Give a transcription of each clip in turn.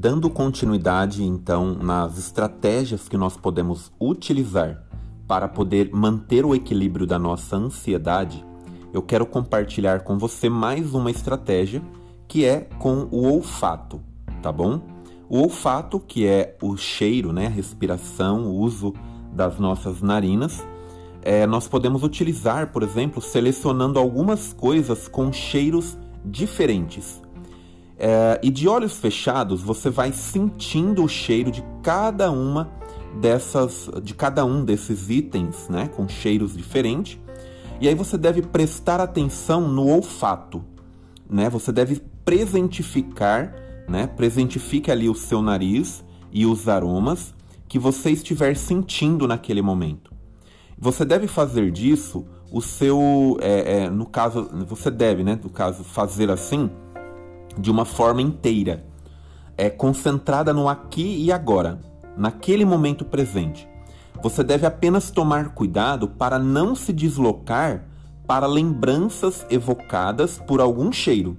Dando continuidade, então, nas estratégias que nós podemos utilizar para poder manter o equilíbrio da nossa ansiedade, eu quero compartilhar com você mais uma estratégia que é com o olfato, tá bom? O olfato, que é o cheiro, né, a respiração, o uso das nossas narinas, é, nós podemos utilizar, por exemplo, selecionando algumas coisas com cheiros diferentes. É, e de olhos fechados, você vai sentindo o cheiro de cada uma dessas, de cada um desses itens, né, com cheiros diferentes. E aí você deve prestar atenção no olfato, né? Você deve presentificar, né? Presentifique ali o seu nariz e os aromas que você estiver sentindo naquele momento. Você deve fazer disso o seu, é, é, no caso, você deve, né? No caso, fazer assim de uma forma inteira, é concentrada no aqui e agora, naquele momento presente. Você deve apenas tomar cuidado para não se deslocar para lembranças evocadas por algum cheiro.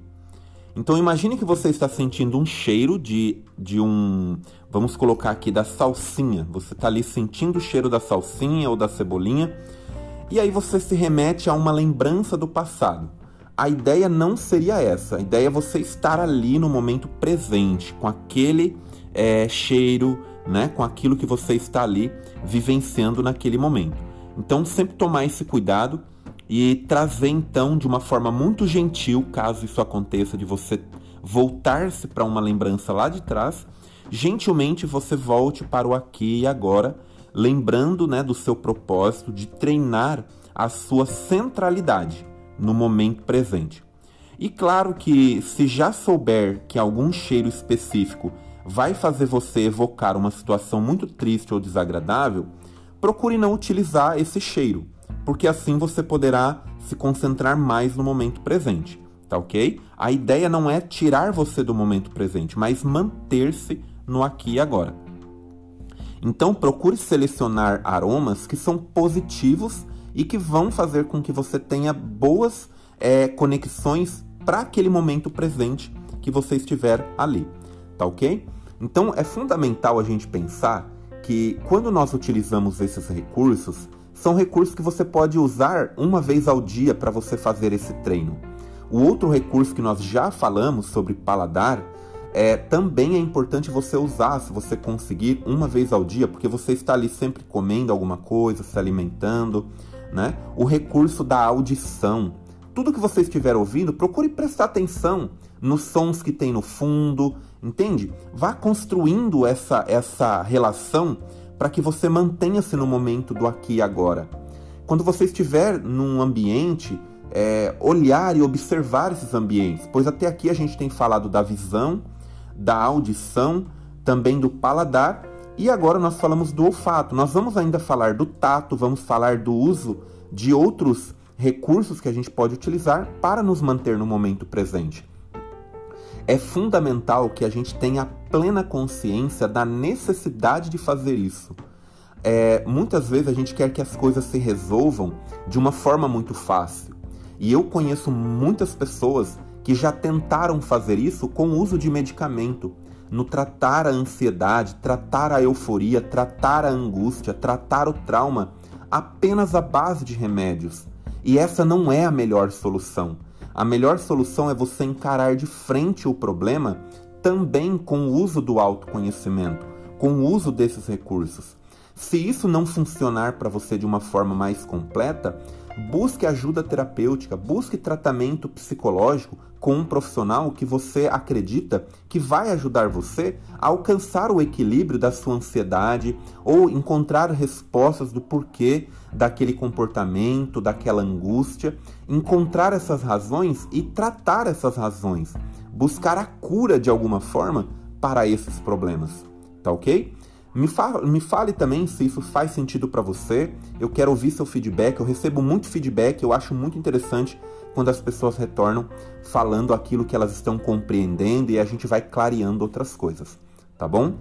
Então imagine que você está sentindo um cheiro de, de um, vamos colocar aqui da salsinha. Você está ali sentindo o cheiro da salsinha ou da cebolinha e aí você se remete a uma lembrança do passado a ideia não seria essa. A ideia é você estar ali no momento presente, com aquele é, cheiro, né, com aquilo que você está ali vivenciando naquele momento. Então, sempre tomar esse cuidado e trazer então de uma forma muito gentil, caso isso aconteça, de você voltar-se para uma lembrança lá de trás, gentilmente você volte para o aqui e agora, lembrando né, do seu propósito de treinar a sua centralidade no momento presente. E claro que se já souber que algum cheiro específico vai fazer você evocar uma situação muito triste ou desagradável, procure não utilizar esse cheiro, porque assim você poderá se concentrar mais no momento presente, tá ok? A ideia não é tirar você do momento presente, mas manter-se no aqui e agora. Então procure selecionar aromas que são positivos e que vão fazer com que você tenha boas é, conexões para aquele momento presente que você estiver ali, tá ok? Então é fundamental a gente pensar que quando nós utilizamos esses recursos, são recursos que você pode usar uma vez ao dia para você fazer esse treino. O outro recurso que nós já falamos sobre paladar é também é importante você usar se você conseguir uma vez ao dia, porque você está ali sempre comendo alguma coisa, se alimentando, né? O recurso da audição. Tudo que você estiver ouvindo, procure prestar atenção nos sons que tem no fundo, entende? Vá construindo essa, essa relação para que você mantenha-se no momento do aqui e agora. Quando você estiver num ambiente, é, olhar e observar esses ambientes, pois até aqui a gente tem falado da visão, da audição, também do paladar e agora nós falamos do olfato. Nós vamos ainda falar do tato, vamos falar do uso de outros recursos que a gente pode utilizar para nos manter no momento presente. É fundamental que a gente tenha plena consciência da necessidade de fazer isso. É, muitas vezes a gente quer que as coisas se resolvam de uma forma muito fácil. E eu conheço muitas pessoas que já tentaram fazer isso com o uso de medicamento no tratar a ansiedade, tratar a euforia, tratar a angústia, tratar o trauma apenas à base de remédios. E essa não é a melhor solução. A melhor solução é você encarar de frente o problema também com o uso do autoconhecimento, com o uso desses recursos. Se isso não funcionar para você de uma forma mais completa, busque ajuda terapêutica, busque tratamento psicológico com um profissional que você acredita que vai ajudar você a alcançar o equilíbrio da sua ansiedade ou encontrar respostas do porquê daquele comportamento, daquela angústia, encontrar essas razões e tratar essas razões, buscar a cura de alguma forma para esses problemas, tá ok? Me, fa me fale também se isso faz sentido para você. Eu quero ouvir seu feedback. Eu recebo muito feedback. Eu acho muito interessante quando as pessoas retornam falando aquilo que elas estão compreendendo e a gente vai clareando outras coisas. Tá bom?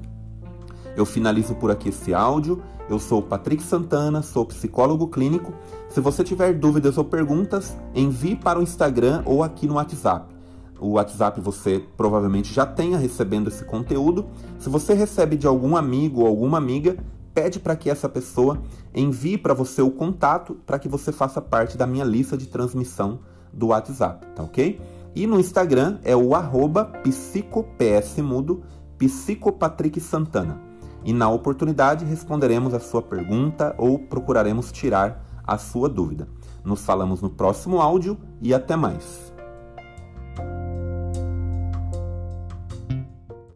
Eu finalizo por aqui esse áudio. Eu sou Patrick Santana, sou psicólogo clínico. Se você tiver dúvidas ou perguntas, envie para o Instagram ou aqui no WhatsApp o WhatsApp você provavelmente já tenha recebendo esse conteúdo. Se você recebe de algum amigo ou alguma amiga, pede para que essa pessoa envie para você o contato para que você faça parte da minha lista de transmissão do WhatsApp, tá ok? E no Instagram é o arroba psicopsmudo. E na oportunidade responderemos a sua pergunta ou procuraremos tirar a sua dúvida. Nos falamos no próximo áudio e até mais.